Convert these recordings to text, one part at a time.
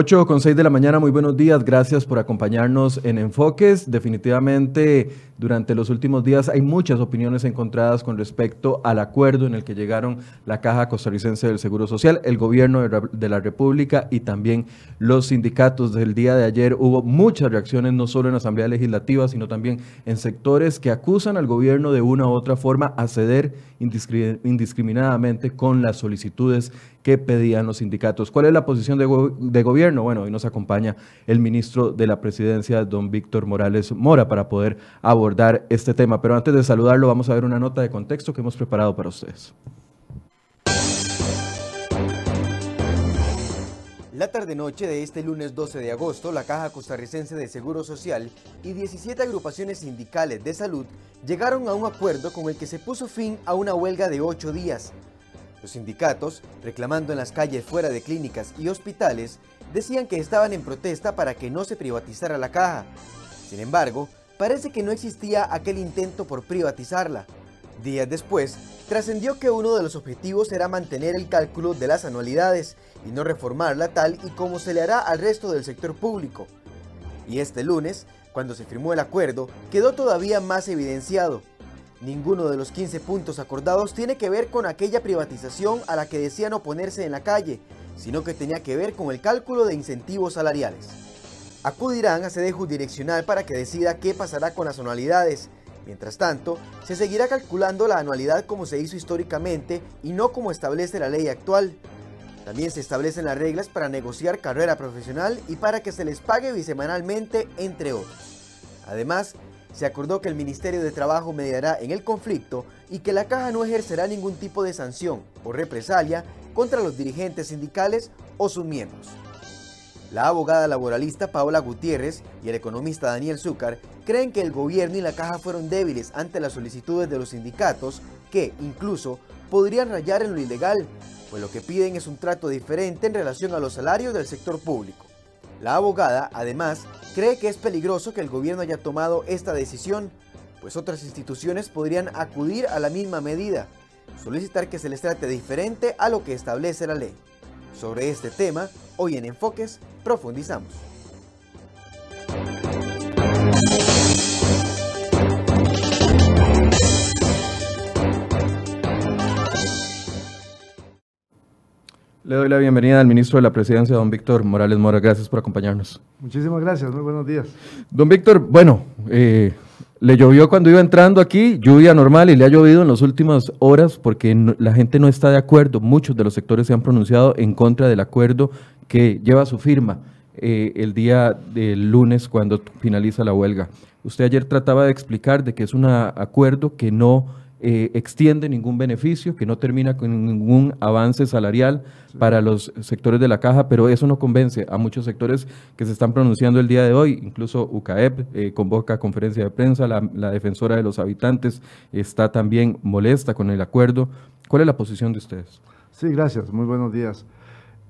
8 con 6 de la mañana, muy buenos días, gracias por acompañarnos en Enfoques. Definitivamente durante los últimos días hay muchas opiniones encontradas con respecto al acuerdo en el que llegaron la Caja Costarricense del Seguro Social, el gobierno de la República y también los sindicatos. Del día de ayer hubo muchas reacciones, no solo en la Asamblea Legislativa, sino también en sectores que acusan al gobierno de una u otra forma a ceder indiscriminadamente con las solicitudes que pedían los sindicatos. ¿Cuál es la posición de, gobierno? Bueno, hoy nos acompaña el ministro de la Presidencia, don Víctor Morales Mora, para poder abordar este tema. Pero antes de saludarlo, vamos a ver una nota de contexto que hemos preparado para ustedes. La tarde-noche de este lunes 12 de agosto, la Caja Costarricense de Seguro Social y 17 agrupaciones sindicales de salud llegaron a un acuerdo con el que se puso fin a una huelga de ocho días, los sindicatos, reclamando en las calles fuera de clínicas y hospitales, decían que estaban en protesta para que no se privatizara la caja. Sin embargo, parece que no existía aquel intento por privatizarla. Días después, trascendió que uno de los objetivos era mantener el cálculo de las anualidades y no reformarla tal y como se le hará al resto del sector público. Y este lunes, cuando se firmó el acuerdo, quedó todavía más evidenciado. Ninguno de los 15 puntos acordados tiene que ver con aquella privatización a la que decían oponerse en la calle, sino que tenía que ver con el cálculo de incentivos salariales. Acudirán a sede jurisdiccional para que decida qué pasará con las anualidades. Mientras tanto, se seguirá calculando la anualidad como se hizo históricamente y no como establece la ley actual. También se establecen las reglas para negociar carrera profesional y para que se les pague bisemanalmente, entre otros. Además, se acordó que el Ministerio de Trabajo mediará en el conflicto y que la caja no ejercerá ningún tipo de sanción o represalia contra los dirigentes sindicales o sus miembros. La abogada laboralista Paola Gutiérrez y el economista Daniel Zúcar creen que el gobierno y la caja fueron débiles ante las solicitudes de los sindicatos que, incluso, podrían rayar en lo ilegal, pues lo que piden es un trato diferente en relación a los salarios del sector público. La abogada, además, cree que es peligroso que el gobierno haya tomado esta decisión, pues otras instituciones podrían acudir a la misma medida, solicitar que se les trate diferente a lo que establece la ley. Sobre este tema, hoy en Enfoques profundizamos. Le doy la bienvenida al ministro de la Presidencia, don Víctor Morales Mora. Gracias por acompañarnos. Muchísimas gracias, muy buenos días. Don Víctor, bueno, eh, le llovió cuando iba entrando aquí, lluvia normal, y le ha llovido en las últimas horas porque la gente no está de acuerdo. Muchos de los sectores se han pronunciado en contra del acuerdo que lleva su firma eh, el día del lunes cuando finaliza la huelga. Usted ayer trataba de explicar de que es un acuerdo que no eh, extiende ningún beneficio, que no termina con ningún avance salarial para los sectores de la caja, pero eso no convence a muchos sectores que se están pronunciando el día de hoy. Incluso UCAEP eh, convoca conferencia de prensa, la, defensora de los habitantes está también molesta con el acuerdo. ¿Cuál es la posición de ustedes? Sí, gracias. Muy buenos días.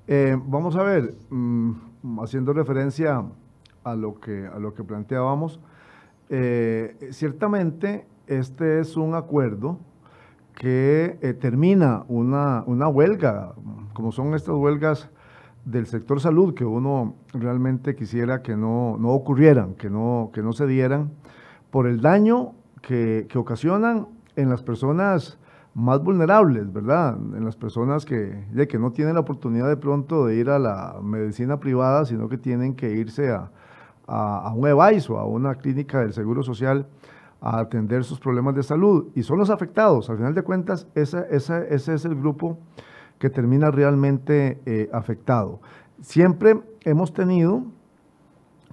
Eh, vamos a ver, mm, haciendo referencia a lo que, a lo que planteábamos, ciertamente este es un acuerdo que eh, termina una, huelga, como son estas huelgas del sector salud, que uno realmente quisiera que no, ocurrieran, que no, que no se dieran, por el daño que, ocasionan en las personas más vulnerables, ¿verdad? En las personas que, que no tienen la oportunidad de pronto de ir a la medicina privada, sino que tienen que irse a, a, un EVAIS o a una clínica del Seguro Social a atender sus problemas de salud y son los afectados. Al final de cuentas, ese, es el grupo que termina realmente eh, afectado. Siempre hemos tenido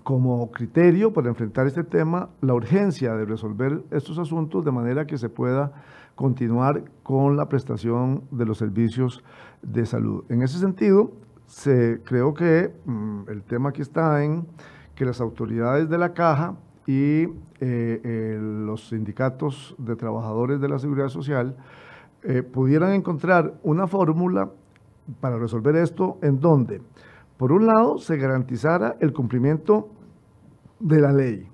como criterio para enfrentar este tema la urgencia de resolver estos asuntos de manera que se pueda continuar con la prestación de los servicios de salud. En ese sentido, se, creo que mm, el tema aquí está en que las autoridades de la caja y eh, los sindicatos de trabajadores de la seguridad social eh, pudieran encontrar una fórmula para resolver esto en donde, por un lado, se garantizara el cumplimiento de la ley.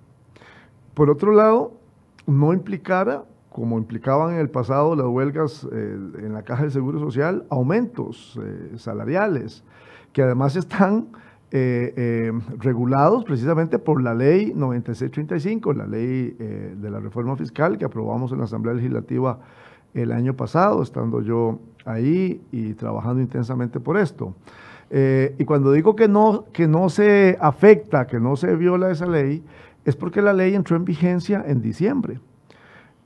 Por otro lado, no implicara, como implicaban en el pasado las huelgas eh, en la Caja del Seguro Social, aumentos salariales, que además están eh, eh, regulados precisamente por la ley 9635, la ley eh, de la reforma fiscal que aprobamos en la Asamblea Legislativa el año pasado, estando yo ahí y trabajando intensamente por esto. Y cuando digo que no, que no se afecta, que no se viola esa ley, es porque la ley entró en vigencia en diciembre.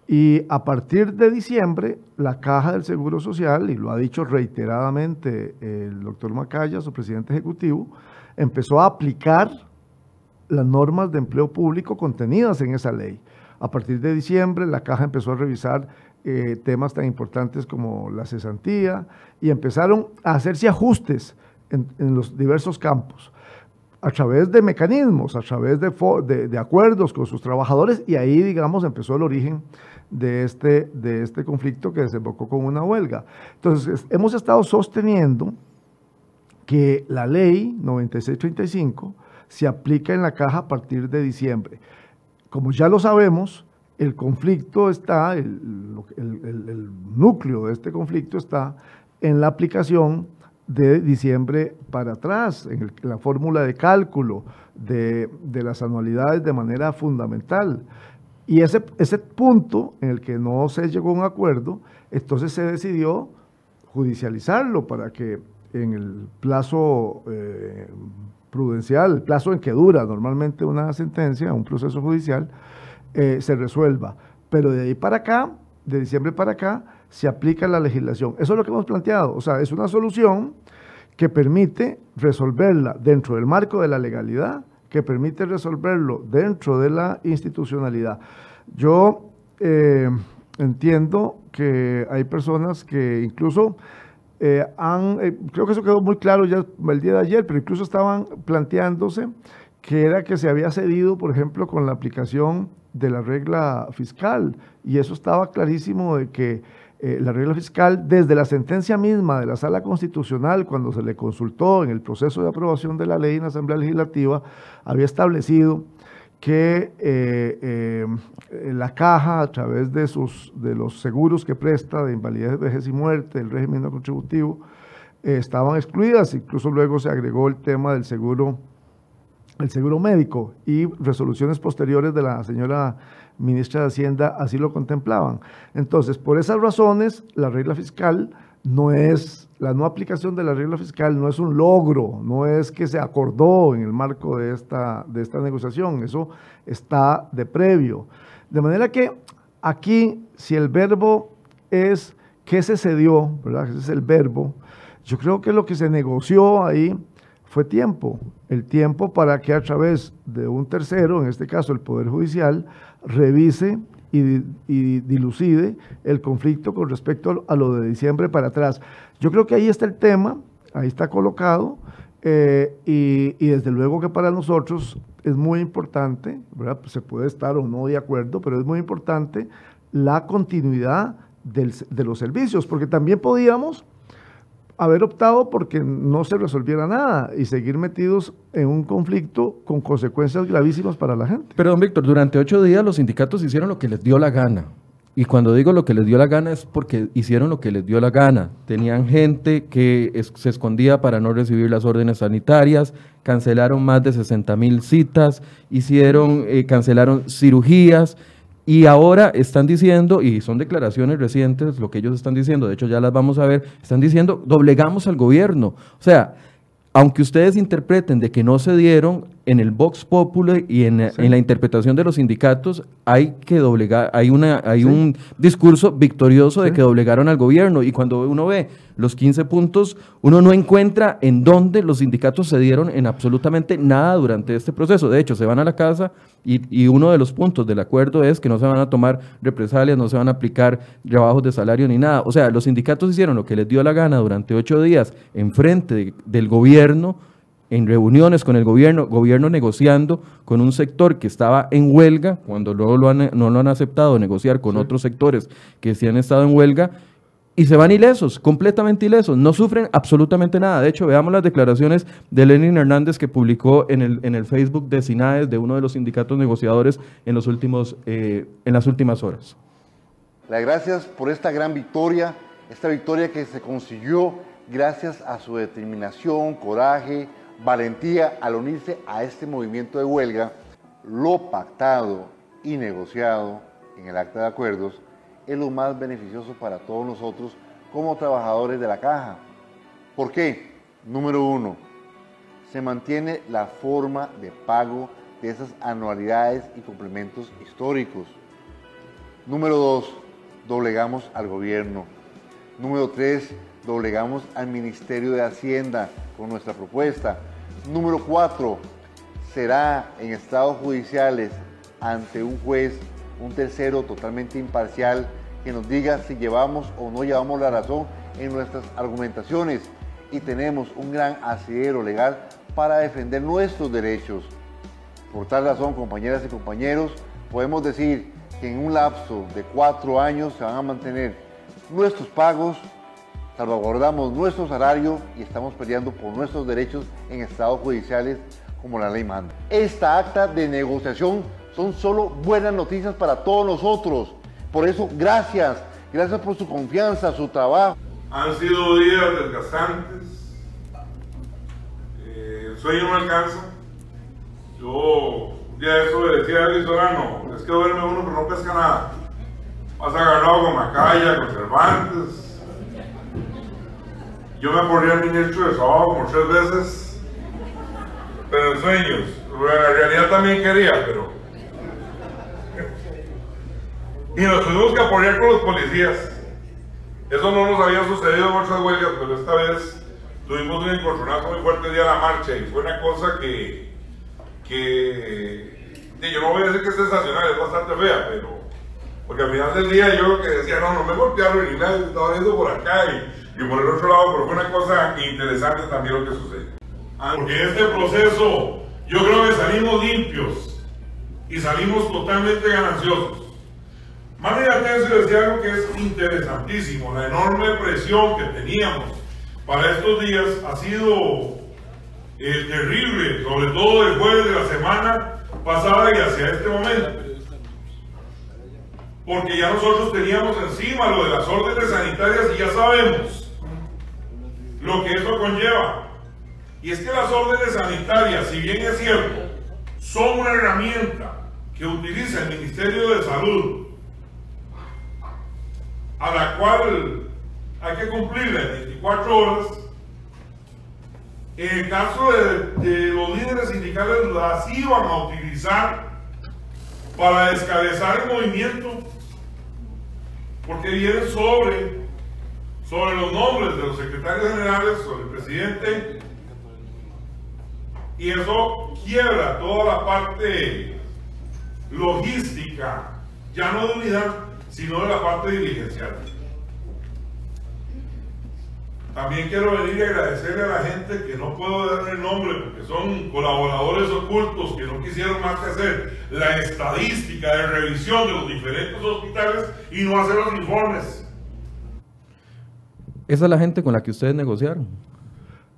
Y a partir de diciembre, la Caja del Seguro Social, y lo ha dicho reiteradamente el doctor Macaya, su presidente ejecutivo, empezó a aplicar las normas de empleo público contenidas en esa ley. A partir de diciembre, la Caja empezó a revisar eh, temas tan importantes como la cesantía y empezaron a hacerse ajustes en, los diversos campos a través de mecanismos, a través de, de, acuerdos con sus trabajadores y ahí, digamos, empezó el origen de este, de este conflicto que desembocó con una huelga. Entonces, hemos estado sosteniendo que la ley 9635 se aplica en la caja a partir de diciembre. Como ya lo sabemos, el conflicto está, el, núcleo de este conflicto está en la aplicación de diciembre para atrás, en, la fórmula de cálculo de, las anualidades de manera fundamental. Y ese, ese punto en el que no se llegó a un acuerdo, entonces se decidió judicializarlo para que en el plazo eh, prudencial, el plazo en que dura normalmente una sentencia, un proceso judicial, eh, se resuelva. Pero de ahí para acá, de diciembre para acá, se aplica la legislación. Eso es lo que hemos planteado. O sea, es una solución que permite resolverla dentro del marco de la legalidad, que permite resolverlo dentro de la institucionalidad. Yo eh, entiendo que hay personas que incluso eh, han, eh, creo que eso quedó muy claro ya el día de ayer, pero incluso estaban planteándose que era que se había cedido, por ejemplo, con la aplicación de la regla fiscal, y eso estaba clarísimo de que eh, la regla fiscal, desde la sentencia misma de la Sala Constitucional, cuando se le consultó en el proceso de aprobación de la ley en la Asamblea Legislativa, había establecido que eh, eh, la caja, a través de, sus, de los seguros que presta de invalidez, vejez y muerte, el régimen no contributivo, estaban excluidas. Incluso luego se agregó el tema del seguro, el seguro médico y resoluciones posteriores de la señora ministra de Hacienda así lo contemplaban. Entonces, por esas razones, la regla fiscal no es, la no aplicación de la regla fiscal no es un logro, no es que se acordó en el marco de esta, de esta negociación, eso está de previo. De manera que aquí, si el verbo es que se cedió, ¿verdad? Ese es el verbo, yo creo que lo que se negoció ahí fue tiempo, el tiempo para que a través de un tercero, en este caso el Poder Judicial, revise y, dilucide el conflicto con respecto a lo de diciembre para atrás. Yo creo que ahí está el tema, ahí está colocado, eh, y, desde luego que para nosotros es muy importante, ¿verdad? se puede estar o no de acuerdo, pero es muy importante la continuidad de los servicios, porque también podíamos haber optado porque no se resolviera nada y seguir metidos en un conflicto con consecuencias gravísimas para la gente. Pero, don Víctor, durante ocho días los sindicatos hicieron lo que les dio la gana. Y cuando digo lo que les dio la gana es porque hicieron lo que les dio la gana. Tenían gente que se escondía para no recibir las órdenes sanitarias, cancelaron más de 60 mil citas, hicieron, eh, cancelaron cirugías, y ahora están diciendo, y son declaraciones recientes, lo que ellos están diciendo, de hecho ya las vamos a ver, están diciendo, doblegamos al gobierno. O sea, aunque ustedes interpreten de que no se dieron, en el Vox Populi y en, la interpretación de los sindicatos hay que doblegar, hay, una, hay un discurso victorioso de que doblegaron al gobierno y cuando uno ve los 15 puntos, uno no encuentra en dónde los sindicatos se dieron en absolutamente nada durante este proceso. De hecho, se van a la casa y, y uno de los puntos del acuerdo es que no se van a tomar represalias, no se van a aplicar trabajos de salario ni nada. O sea, los sindicatos hicieron lo que les dio la gana durante ocho días en frente del gobierno en reuniones con el gobierno, gobierno negociando con un sector que estaba en huelga, cuando luego lo no lo han aceptado negociar con otros sectores que sí han estado en huelga, y se van ilesos, completamente ilesos, no sufren absolutamente nada. De hecho, veamos las declaraciones de Lenin Hernández que publicó en el, en el Facebook de SINAES, de uno de los sindicatos negociadores, en, los últimos, eh, en las últimas horas. Las gracias por esta gran victoria, esta victoria que se consiguió gracias a su determinación, coraje, valentía al unirse a este movimiento de huelga, lo pactado y negociado en el acta de acuerdos es lo más beneficioso para todos nosotros como trabajadores de la caja. ¿Por qué? Número uno, se mantiene la forma de pago de esas anualidades y complementos históricos. Número dos, doblegamos al gobierno. Número tres, doblegamos al Ministerio de Hacienda con nuestra propuesta. Número cuatro, será en estados judiciales ante un juez, un tercero totalmente imparcial, que nos diga si llevamos o no llevamos la razón en nuestras argumentaciones y tenemos un gran asidero legal para defender nuestros derechos. Por tal razón, compañeras y compañeros, podemos decir que en un lapso de cuatro años se van a mantener nuestros pagos, salvaguardamos nuestro salario y estamos peleando por nuestros derechos en estados judiciales como la ley manda. Esta acta de negociación son solo buenas noticias para todos nosotros. Por eso, gracias, gracias por su confianza, su trabajo. Han sido días desgastantes, eh, el sueño no alcanza. Yo de eso le decía a Luis Solano, es que duerme uno pero no pesca nada. Vas a ganado con Macaya, con Cervantes. Yo me ponía el ministro de sábado como tres veces, pero en sueños. En realidad también quería, pero... Y nos tuvimos que apoyar con los policías. Eso no nos había sucedido en otras huelgas, pero esta vez tuvimos un encontronazo muy fuerte día de la marcha y fue una cosa que, que yo no voy a decir que es sensacional, es bastante fea, pero porque al final del día yo que decía, no, no me golpearon ni nada, estaba viendo por acá y, y, por el otro lado, fue una cosa interesante también lo que sucedió. Ah, porque en este proceso yo creo que salimos limpios y salimos totalmente gananciosos. María Atencio decía algo que es interesantísimo, la enorme presión que teníamos para estos días ha sido eh, terrible, sobre todo el jueves de la semana pasada y hacia este momento. Porque ya nosotros teníamos encima lo de las órdenes sanitarias y ya sabemos lo que eso conlleva. Y es que las órdenes sanitarias, si bien es cierto, son una herramienta que utiliza el Ministerio de Salud a la cual hay que cumplirla en 24 horas. En el caso de, los líderes sindicales las iban a utilizar para descabezar el movimiento, porque vienen sobre, sobre los nombres de los secretarios generales, sobre el presidente, y eso quiebra toda la parte logística, ya no de unidad, sino de la parte dirigencial. También quiero venir y agradecerle a la gente que no puedo darle el nombre porque son colaboradores ocultos que no quisieron más que hacer la estadística de revisión de los diferentes hospitales y no hacer los informes. Esa es la gente con la que ustedes negociaron.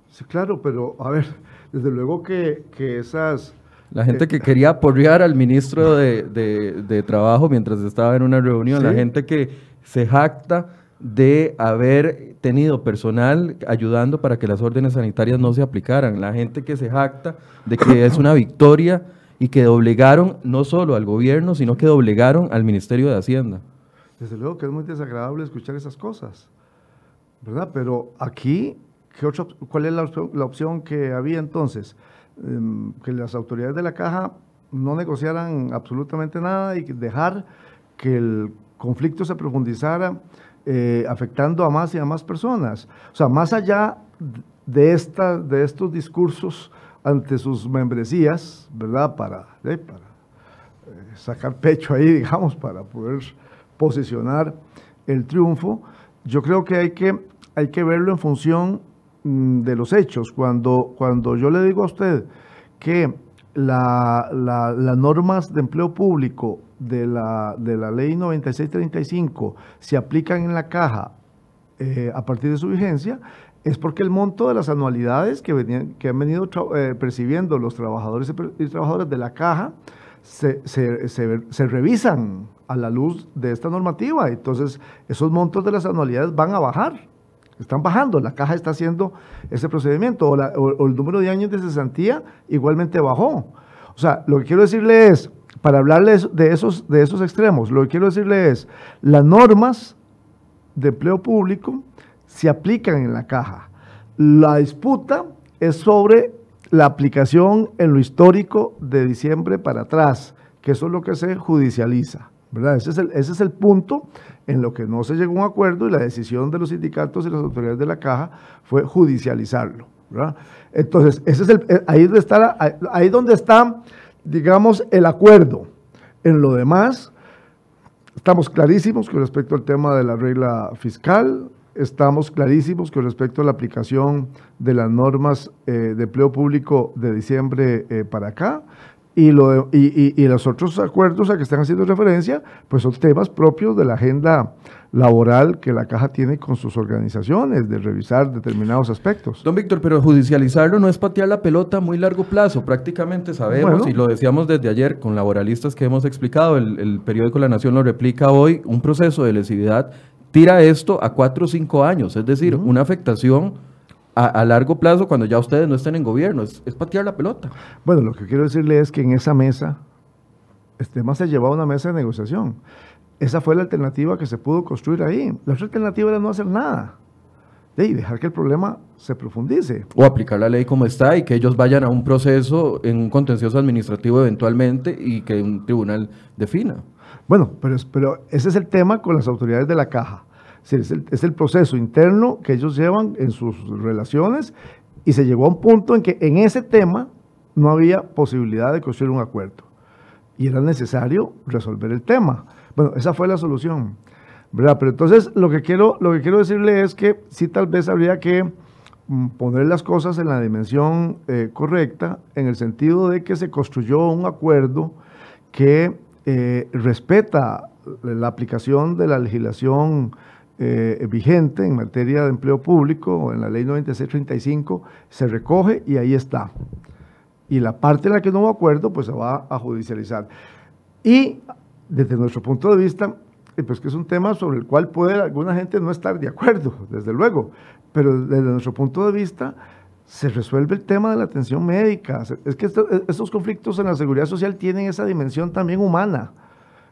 Sí, claro, pero a ver, desde luego que, que esas la gente que quería apoyar al ministro de, Trabajo mientras estaba en una reunión, la gente que se jacta de haber tenido personal ayudando para que las órdenes sanitarias no se aplicaran, la gente que se jacta de que es una victoria y que doblegaron no solo al gobierno, sino que doblegaron al Ministerio de Hacienda. Desde luego que es muy desagradable escuchar esas cosas, ¿verdad? Pero aquí, ¿qué ¿cuál es la la opción que había entonces? Em, que las autoridades de la caja no negociaran absolutamente nada y dejar que el conflicto se profundizara eh, afectando a más y a más personas. O sea, más allá de, esta, de estos discursos ante sus membresías, ¿verdad? Para, eh, para eh, sacar pecho ahí, digamos, para poder posicionar el triunfo, yo creo que hay que, hay que verlo en función Mm, de los hechos. Cuando, cuando yo le digo a usted que las normas de empleo público de la, de la ley 9635 se aplican en la caja eh, a partir de su vigencia, es porque el monto de las anualidades que, venían, que han venido eh, percibiendo los trabajadores y trabajadoras de la caja se, se, se, revisan a la luz de esta normativa. Entonces, esos montos de las anualidades van a bajar están bajando, la caja está haciendo ese procedimiento, o, el número de años de cesantía igualmente bajó. O sea, lo que quiero decirle es, para hablarles de esos, de esos extremos, lo que quiero decirle es, las normas de empleo público se aplican en la caja. La disputa es sobre la aplicación en lo histórico de diciembre para atrás, que eso es lo que se judicializa. Ese, es el, ese es el punto en lo que no se llegó a un acuerdo y la decisión de los sindicatos y las autoridades de la caja fue judicializarlo. Entonces, ese es el, eh, ahí, donde está, ahí donde está, digamos, el acuerdo. En lo demás, estamos clarísimos con respecto al tema de la regla fiscal, estamos clarísimos con respecto a la aplicación de las normas eh, de empleo público de diciembre eh, para acá. Y, lo y, y, los otros acuerdos a que están haciendo referencia, pues son temas propios de la agenda laboral que la caja tiene con sus organizaciones, de revisar determinados aspectos. Don Víctor, pero judicializarlo no es patear la pelota a muy largo plazo, prácticamente sabemos, y lo decíamos desde ayer con laboralistas que hemos explicado, el, el periódico La Nación lo replica hoy, un proceso de lesividad tira esto a cuatro o cinco años, es decir, una afectación a, largo plazo cuando ya ustedes no estén en gobierno, es, patear la pelota. Bueno, lo que quiero decirle es que en esa mesa, este más se llevaba una mesa de negociación. Esa fue la alternativa que se pudo construir ahí. La otra alternativa era no hacer nada. Y dejar que el problema se profundice. O aplicar la ley como está y que ellos vayan a un proceso en un contencioso administrativo eventualmente y que un tribunal defina. Bueno, pero, pero ese es el tema con las autoridades de la caja. Es el, es el proceso interno que ellos llevan en sus relaciones y se llegó a un punto en que en ese tema no había posibilidad de construir un acuerdo y era necesario resolver el tema. Bueno, esa fue la solución. ¿verdad? Pero entonces lo que, quiero, lo que quiero decirle es que sí tal vez habría que mm, poner las cosas en la dimensión eh, correcta, en el sentido de que se construyó un acuerdo que eh, respeta la aplicación de la legislación eh, vigente en materia de empleo público, en la ley 9635, se recoge y ahí está. Y la parte en la que no hubo acuerdo, pues se va a judicializar. Y desde nuestro punto de vista, eh, pues que es un tema sobre el cual puede alguna gente no estar de acuerdo, desde luego, pero desde nuestro punto de vista, se resuelve el tema de la atención médica. Es que estos conflictos en la seguridad social tienen esa dimensión también humana,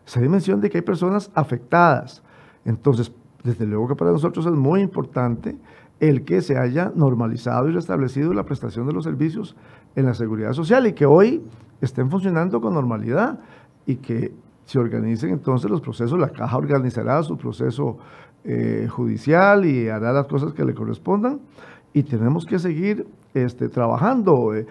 esa dimensión de que hay personas afectadas. Entonces, desde luego que para nosotros es muy importante el que se haya normalizado y restablecido la prestación de los servicios en la seguridad social y que hoy estén funcionando con normalidad y que se organicen entonces los procesos, la caja organizará su proceso eh, judicial y hará las cosas que le correspondan y tenemos que seguir este, trabajando. Eh.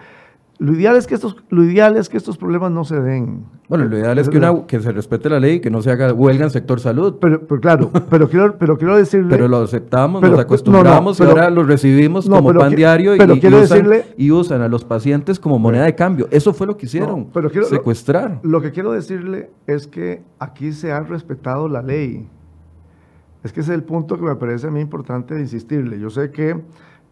Lo ideal, es que estos, lo ideal es que estos problemas no se den. Bueno, lo ideal es que, que se respete la ley y que no se haga huelga en sector salud. Pero, claro, pero quiero, pero quiero decirle... Pero lo aceptamos, nos acostumbramos y ahora lo recibimos como pan diario y, usan, y, usan, a los pacientes como moneda de cambio. Eso fue lo que hicieron, pero secuestrar. Lo, lo que quiero decirle es que aquí se ha respetado la ley. Es que ese es el punto que me parece a mí importante de insistirle. Yo sé que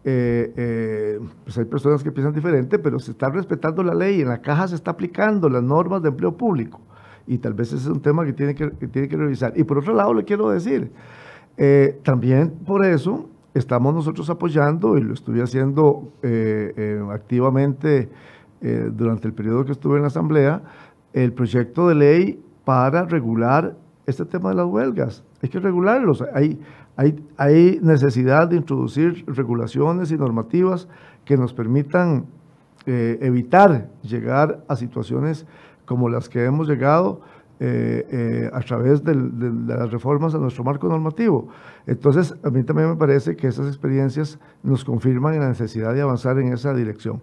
eh, eh, pues hay personas que piensan diferente, pero se está respetando la ley, en la caja se está aplicando las normas de empleo público. Y tal vez ese es un tema que tiene que, tiene que revisar. Y por otro lado, le quiero decir, eh, también por eso estamos nosotros apoyando, y lo estuve haciendo activamente durante el periodo que estuve en la Asamblea, el proyecto de ley para regular este tema de las huelgas. Hay que regularlos. Hay, hay, necesidad de introducir regulaciones y normativas que nos permitan eh, evitar llegar a situaciones como las que hemos llegado eh, eh, a través de, las reformas a nuestro marco normativo. Entonces, a mí también me parece que esas experiencias nos confirman la necesidad de avanzar en esa dirección.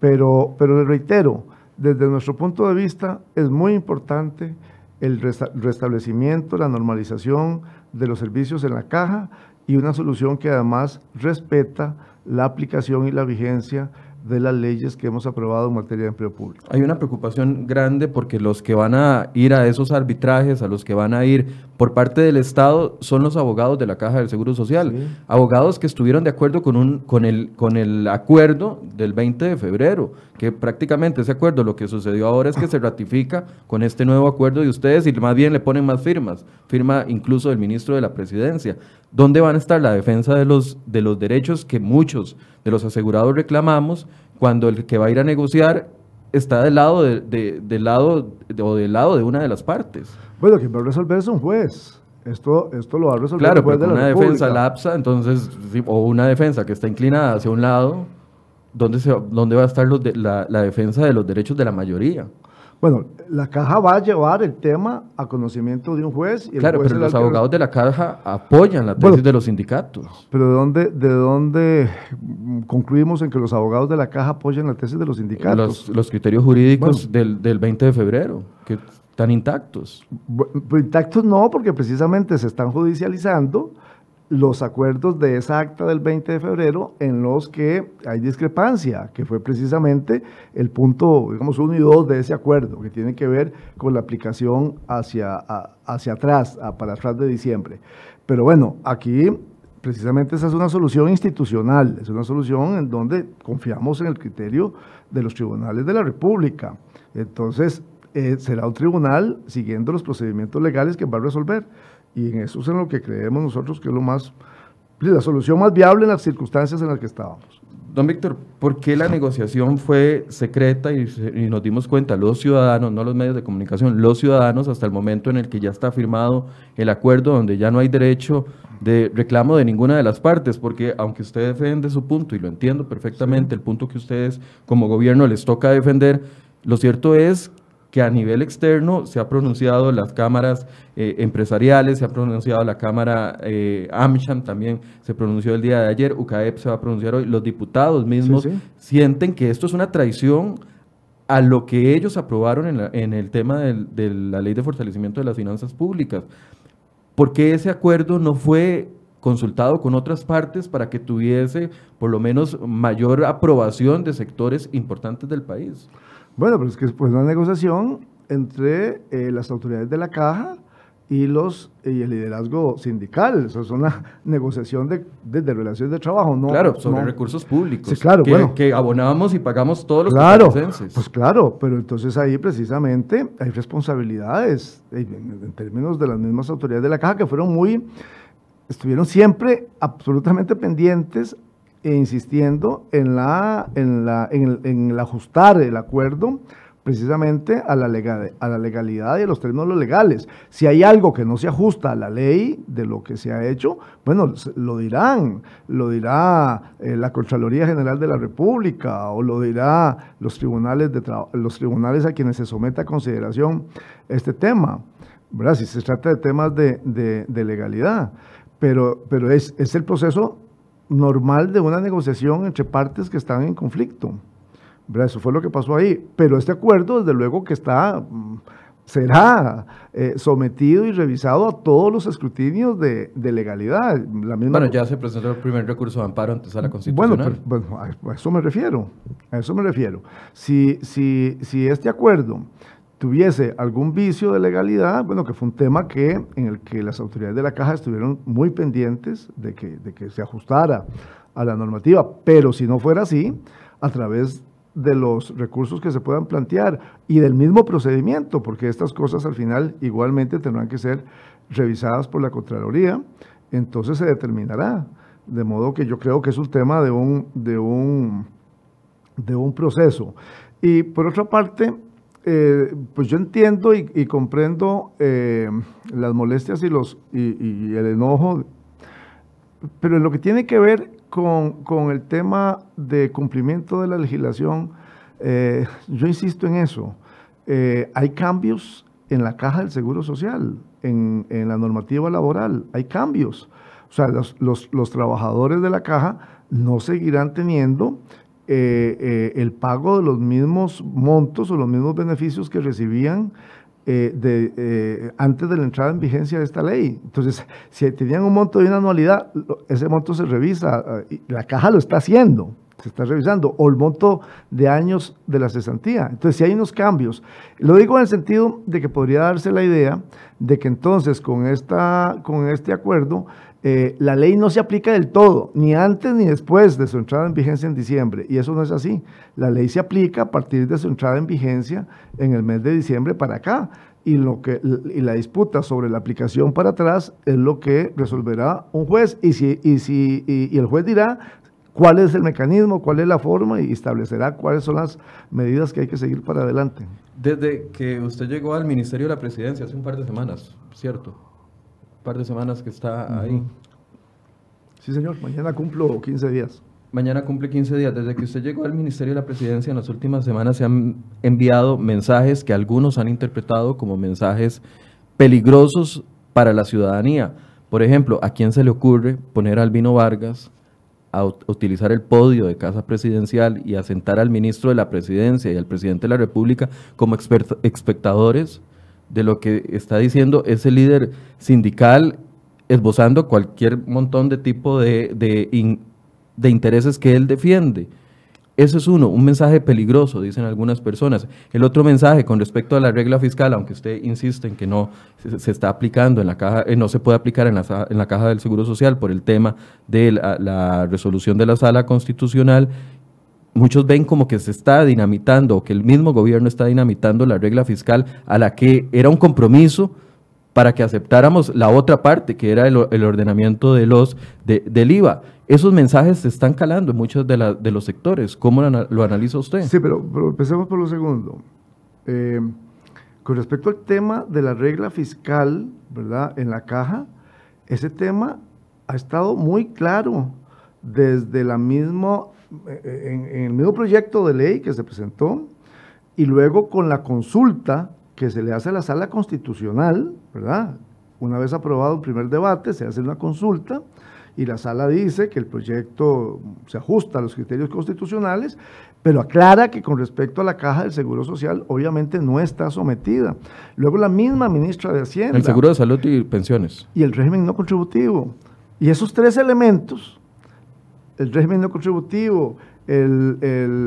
Pero, pero reitero, desde nuestro punto de vista es muy importante el restablecimiento, la normalización de los servicios en la caja y una solución que además respeta la aplicación y la vigencia de las leyes que hemos aprobado en materia de empleo público. Hay una preocupación grande porque los que van a ir a esos arbitrajes, a los que van a ir por parte del Estado son los abogados de la Caja del Seguro Social. Abogados que estuvieron de acuerdo con, un, con, el, con el acuerdo del 20 de febrero, que prácticamente ese acuerdo lo que sucedió ahora es que se ratifica con este nuevo acuerdo de ustedes y más bien le ponen más firmas, firma incluso del ministro de la Presidencia. ¿Dónde van a estar la defensa de los, de los derechos que muchos de los asegurados reclamamos cuando el que va a ir a negociar está del lado de, del lado o del lado de una de las partes. Bueno, quien va a resolver es un juez. Esto, esto lo va a resolver claro, el de una defensa lapsa, entonces, o una defensa que está inclinada hacia un lado, ¿dónde, se, dónde va a estar los de, la, la defensa de los derechos de la mayoría? Bueno, la caja va a llevar el tema a conocimiento de un juez. Y claro, pero los abogados de la caja apoyan la tesis de los sindicatos. Pero ¿de dónde, ¿de dónde concluimos en que los abogados de la caja apoyan la tesis de los sindicatos? Los, criterios jurídicos del, del 20 de febrero, que están intactos. Intactos no, porque precisamente se están judicializando los acuerdos de esa acta del 20 de febrero en los que hay discrepancia, que fue precisamente el punto, digamos, uno y dos de ese acuerdo, que tiene que ver con la aplicación hacia, hacia atrás, para atrás de diciembre. Pero bueno, aquí precisamente esa es una solución institucional, es una solución en donde confiamos en el criterio de los tribunales de la República. Entonces, eh, será un tribunal siguiendo los procedimientos legales que va a resolver. Y en eso es en lo que creemos nosotros que es lo más, la solución más viable en las circunstancias en las que estábamos. Don Víctor, ¿por qué la negociación fue secreta y, nos dimos cuenta, los ciudadanos, no los medios de comunicación, los ciudadanos hasta el momento en el que ya está firmado el acuerdo donde ya no hay derecho de reclamo de ninguna de las partes? Porque aunque usted defiende su punto, y lo entiendo perfectamente, el punto que ustedes como gobierno les toca defender, lo cierto es que a nivel externo se ha pronunciado las cámaras eh, empresariales, se ha pronunciado la Cámara eh, AmSham, también se pronunció el día de ayer, UCAEP se va a pronunciar hoy, los diputados mismos sienten que esto es una traición a lo que ellos aprobaron en, el tema de la ley de fortalecimiento de las finanzas públicas. ¿Por qué ese acuerdo no fue consultado con otras partes para que tuviese por lo menos mayor aprobación de sectores importantes del país? Bueno, pero es que es pues, una negociación entre eh, las autoridades de la caja y los y el liderazgo sindical. Eso es una negociación de, de, relaciones de trabajo, ¿no? Claro, sobre recursos públicos. Sí, claro, que, bueno. que abonábamos y pagamos todos los claro, Pues claro, pero entonces ahí precisamente hay responsabilidades en, términos de las mismas autoridades de la caja que fueron muy, estuvieron siempre absolutamente pendientes e insistiendo en, la, en, la, en, ajustar el acuerdo precisamente a la, legal, a la legalidad y a los términos legales. Si hay algo que no se ajusta a la ley de lo que se ha hecho, bueno, lo dirán, lo dirá eh, la Contraloría General de la República o lo dirá los tribunales, de los tribunales a quienes se someta a consideración este tema. Si se trata de temas de, de, legalidad. Pero, pero es, es el proceso normal de una negociación entre partes que están en conflicto. Eso fue lo que pasó ahí. Pero este acuerdo, desde luego que está, mm, será eh, sometido y revisado a todos los escrutinios de, legalidad. La misma bueno, ya se presentó el primer recurso de amparo ante la Constitucional. Bueno, bueno, a eso me refiero. A eso me refiero. Si, si, si este acuerdo tuviese algún vicio de legalidad, bueno, que fue un tema que, en el que las autoridades de la caja estuvieron muy pendientes de que, de que se ajustara a la normativa, pero si no fuera así, a través de los recursos que se puedan plantear y del mismo procedimiento, porque estas cosas al final igualmente tendrán que ser revisadas por la Contraloría, entonces se determinará. De modo que yo creo que es un tema de un, de un, de un proceso. Y por otra parte, eh, pues yo entiendo y, comprendo eh, las molestias y, los, y, el enojo, pero en lo que tiene que ver con, el tema de cumplimiento de la legislación, eh, yo insisto en eso. hay cambios en la caja del Seguro Social, en, la normativa laboral, hay cambios. O sea, los, los trabajadores de la caja no seguirán teniendo eh, eh, el pago de los mismos montos o los mismos beneficios que recibían eh, antes de la entrada en vigencia de esta ley. Entonces, si tenían un monto de una anualidad, ese monto se revisa, la caja lo está haciendo, se está revisando, o el monto de años de la cesantía. Entonces, si hay unos cambios, lo digo en el sentido de que podría darse la idea de que entonces con, esta, con este acuerdo eh, la ley no se aplica del todo, ni antes ni después de su entrada en vigencia en diciembre. Y eso no es así. La ley se aplica a partir de su entrada en vigencia en el mes de diciembre para acá. Y, lo que, y la disputa sobre la aplicación para atrás es lo que resolverá un juez. Y, si, y, si, y el juez dirá cuál es el mecanismo, cuál es la forma y establecerá cuáles son las medidas que hay que seguir para adelante. Desde que usted llegó al Ministerio de la Presidencia hace un par de semanas, ¿cierto? Par de semanas que está ahí. Sí, señor. Mañana cumplo 15 días. Mañana cumple 15 días. Desde que usted llegó al Ministerio de la Presidencia en las últimas semanas se han enviado mensajes que algunos han interpretado como mensajes peligrosos para la ciudadanía. Por ejemplo, ¿a quién se le ocurre poner a Albino Vargas a utilizar el podio de Casa Presidencial y a sentar al ministro de la Presidencia y al presidente de la República como espectadores de lo que está diciendo ese líder sindical, esbozando cualquier montón de tipo de, de, intereses que él defiende. Ese es uno, un mensaje peligroso, dicen algunas personas. El otro mensaje con respecto a la regla fiscal, aunque usted insiste en que no se, está aplicando en la caja, eh, no se puede aplicar en la, en la caja del Seguro Social por el tema de la resolución de la sala constitucional, muchos ven como que se está dinamitando, o que el mismo gobierno está dinamitando la regla fiscal a la que era un compromiso para que aceptáramos la otra parte, que era el, ordenamiento de los, del IVA. Esos mensajes se están calando en muchos de, de los sectores. ¿Cómo lo, analiza usted? Sí, pero, empecemos por lo segundo. Eh, con respecto al tema de la regla fiscal, ¿verdad? En la caja, ese tema ha estado muy claro desde la misma en, el mismo proyecto de ley que se presentó y luego con la consulta que se le hace a la sala constitucional, ¿verdad? Una vez aprobado el primer debate, se hace una consulta y la sala dice que el proyecto se ajusta a los criterios constitucionales, pero aclara que con respecto a la caja del Seguro Social, obviamente no está sometida. Luego la misma ministra de Hacienda. El Seguro de Salud y Pensiones. Y el régimen no contributivo. Y esos tres elementos el régimen no contributivo, el,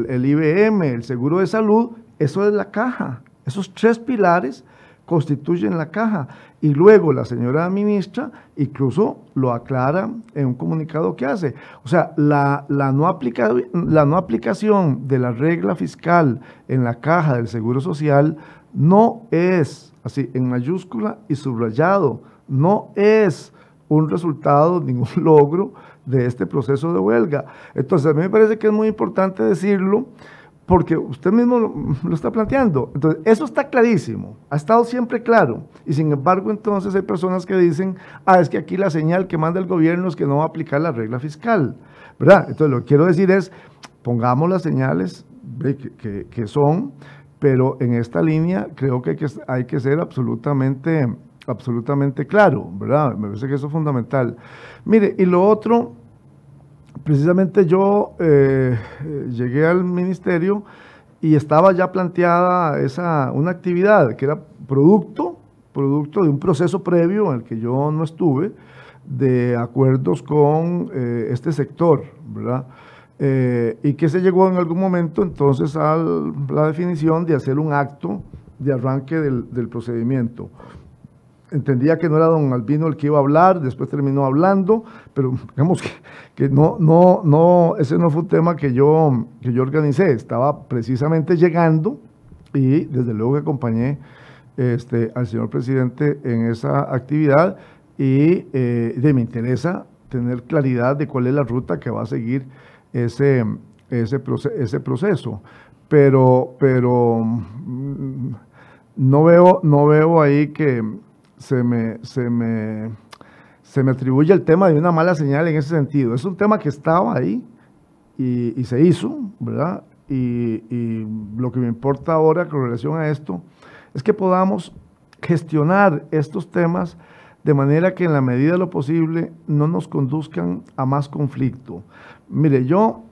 el, IBM, el seguro de salud, eso es la caja. Esos tres pilares constituyen la caja. Y luego la señora ministra incluso lo aclara en un comunicado que hace. O sea, la, la, no aplica, la no aplicación de la regla fiscal en la caja del Seguro Social no es, así, en mayúscula y subrayado, no es un resultado, ningún logro de este proceso de huelga. Entonces, a mí me parece que es muy importante decirlo porque usted mismo lo, está planteando. Entonces, eso está clarísimo, ha estado siempre claro. Y sin embargo, entonces hay personas que dicen, ah, es que aquí la señal que manda el gobierno es que no va a aplicar la regla fiscal. ¿Verdad? Entonces, lo que quiero decir es, pongamos las señales que, son, pero en esta línea creo que hay que, hay que ser absolutamente absolutamente claro, ¿verdad? Me parece que eso es fundamental. Mire, y lo otro, precisamente yo eh, llegué al ministerio y estaba ya planteada esa, una actividad que era producto, producto de un proceso previo en el que yo no estuve, de acuerdos con eh, este sector, ¿verdad? Eh, y que se llegó en algún momento entonces a la definición de hacer un acto de arranque del, del procedimiento entendía que no era don Albino el que iba a hablar, después terminó hablando, pero digamos que, no, no, no, ese no fue un tema que yo, que yo organicé, estaba precisamente llegando y desde luego que acompañé este, al señor presidente en esa actividad y eh, me interesa tener claridad de cuál es la ruta que va a seguir ese, ese, ese proceso. Pero, pero mm, no, veo, no veo ahí que, se me, se me, se me atribuye el tema de una mala señal en ese sentido. Es un tema que estaba ahí y, se hizo, ¿verdad? Y, lo que me importa ahora con relación a esto es que podamos gestionar estos temas de manera que en la medida de lo posible no nos conduzcan a más conflicto. Mire, yo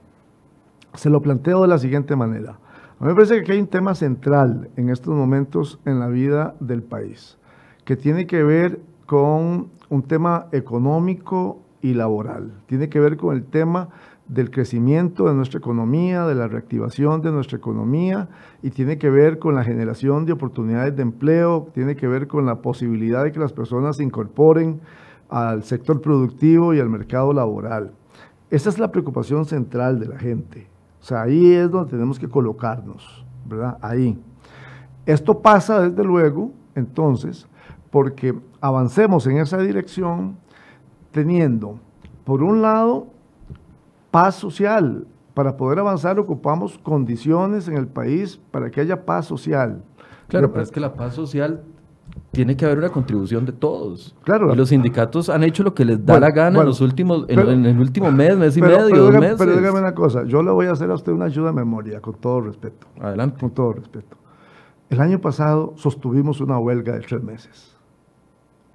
se lo planteo de la siguiente manera. A mí me parece que hay un tema central en estos momentos en la vida del país que tiene que ver con un tema económico y laboral. Tiene que ver con el tema del crecimiento de nuestra economía, de la reactivación de nuestra economía y tiene que ver con la generación de oportunidades de empleo, tiene que ver con la posibilidad de que las personas se incorporen al sector productivo y al mercado laboral. Esa es la preocupación central de la gente. O sea, ahí es donde tenemos que colocarnos, ¿verdad? Ahí. Esto pasa, desde luego, entonces, porque avancemos en esa dirección teniendo, por un lado, paz social. Para poder avanzar ocupamos condiciones en el país para que haya paz social. Claro, pero es que la paz social tiene que haber una contribución de todos. Claro. Y los sindicatos han hecho lo que les da la gana en los últimos, en, el último mes, mes y medio, pero, dos meses. Pero dígame una cosa, yo le voy a hacer a usted una ayuda de memoria, con todo respeto. Adelante. Con todo respeto. El año pasado sostuvimos una huelga de tres meses.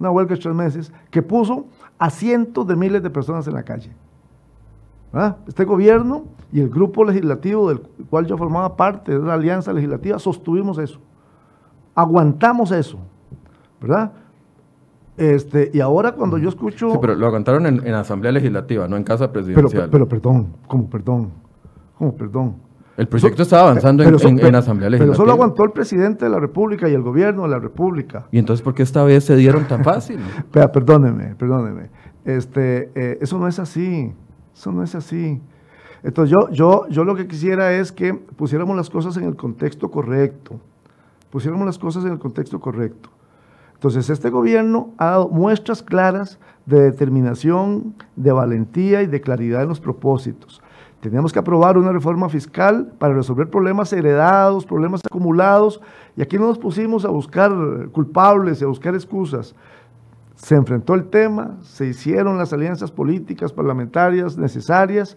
Una huelga de tres meses que puso a cientos de miles de personas en la calle. ¿Ah? Este gobierno y el grupo legislativo del cual yo formaba parte de la alianza legislativa sostuvimos eso. Aguantamos eso, ¿verdad? Este, y ahora cuando yo escucho... Sí, pero lo aguantaron en, en Asamblea Legislativa, no en Casa Presidencial. Pero, pero perdón, ¿cómo perdón? ¿Cómo perdón? El proyecto estaba avanzando en, en, Asamblea Legislativa. Pero solo aguantó el presidente de la República y el gobierno de la República. ¿Y entonces por qué esta vez se dieron tan fácil? Perdóneme, perdóneme. Este, eh, eso no es así. Eso no es así. Entonces yo, yo, yo lo que quisiera es que pusiéramos las cosas en el contexto correcto. Pusiéramos las cosas en el contexto correcto. Entonces este gobierno ha dado muestras claras de determinación, de valentía y de claridad en los propósitos. Teníamos que aprobar una reforma fiscal para resolver problemas heredados, problemas acumulados, y aquí no nos pusimos a buscar culpables y a buscar excusas se enfrentó el tema, se hicieron las alianzas políticas, parlamentarias necesarias,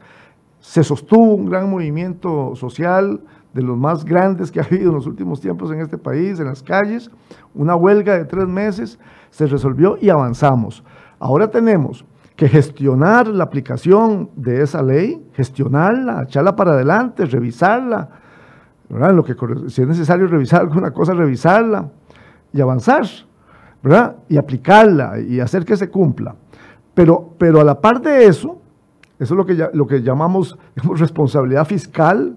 se sostuvo un gran movimiento social de los más grandes que ha habido en los últimos tiempos en este país, en las calles, una huelga de tres meses, se resolvió y avanzamos. Ahora tenemos que gestionar la aplicación de esa ley, gestionarla, echarla para adelante, revisarla, Lo que, si es necesario revisar alguna cosa, revisarla y avanzar. ¿verdad? Y aplicarla y hacer que se cumpla. Pero, pero a la par de eso, eso es lo que, lo que llamamos responsabilidad fiscal,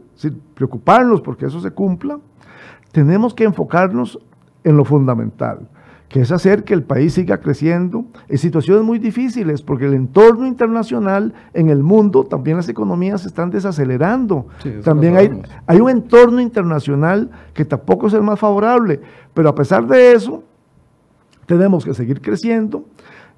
preocuparnos porque eso se cumpla, tenemos que enfocarnos en lo fundamental, que es hacer que el país siga creciendo en situaciones muy difíciles, porque el entorno internacional en el mundo, también las economías se están desacelerando. también hay, hay un entorno internacional que tampoco es el más favorable, pero a pesar de eso, tenemos que seguir creciendo,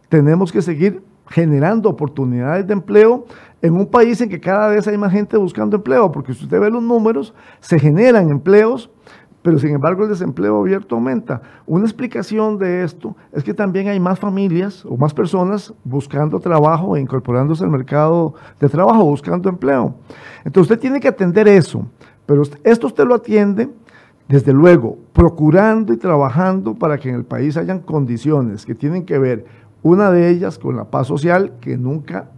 tenemos que seguir generando oportunidades de empleo en un país en que cada vez hay más gente buscando empleo, porque si usted ve los números, se generan empleos, pero sin embargo el desempleo abierto aumenta. Una explicación de esto es que también hay más familias o más personas buscando trabajo e incorporándose al mercado de trabajo, buscando empleo. Entonces usted tiene que atender eso, pero esto usted lo atiende desde luego, procurando y trabajando para que en el país hayan condiciones que tienen que ver, una de ellas con la paz social, que nunca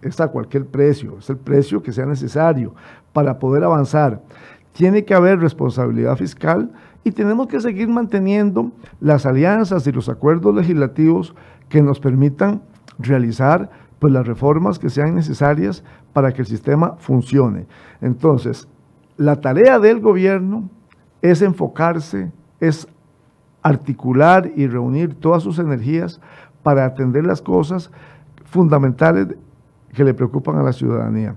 está a cualquier precio, es el precio que sea necesario para poder avanzar. Tiene que haber responsabilidad fiscal y tenemos que seguir manteniendo las alianzas y los acuerdos legislativos que nos permitan realizar pues, las reformas que sean necesarias para que el sistema funcione. Entonces, la tarea del gobierno es enfocarse, es articular y reunir todas sus energías para atender las cosas fundamentales que le preocupan a la ciudadanía.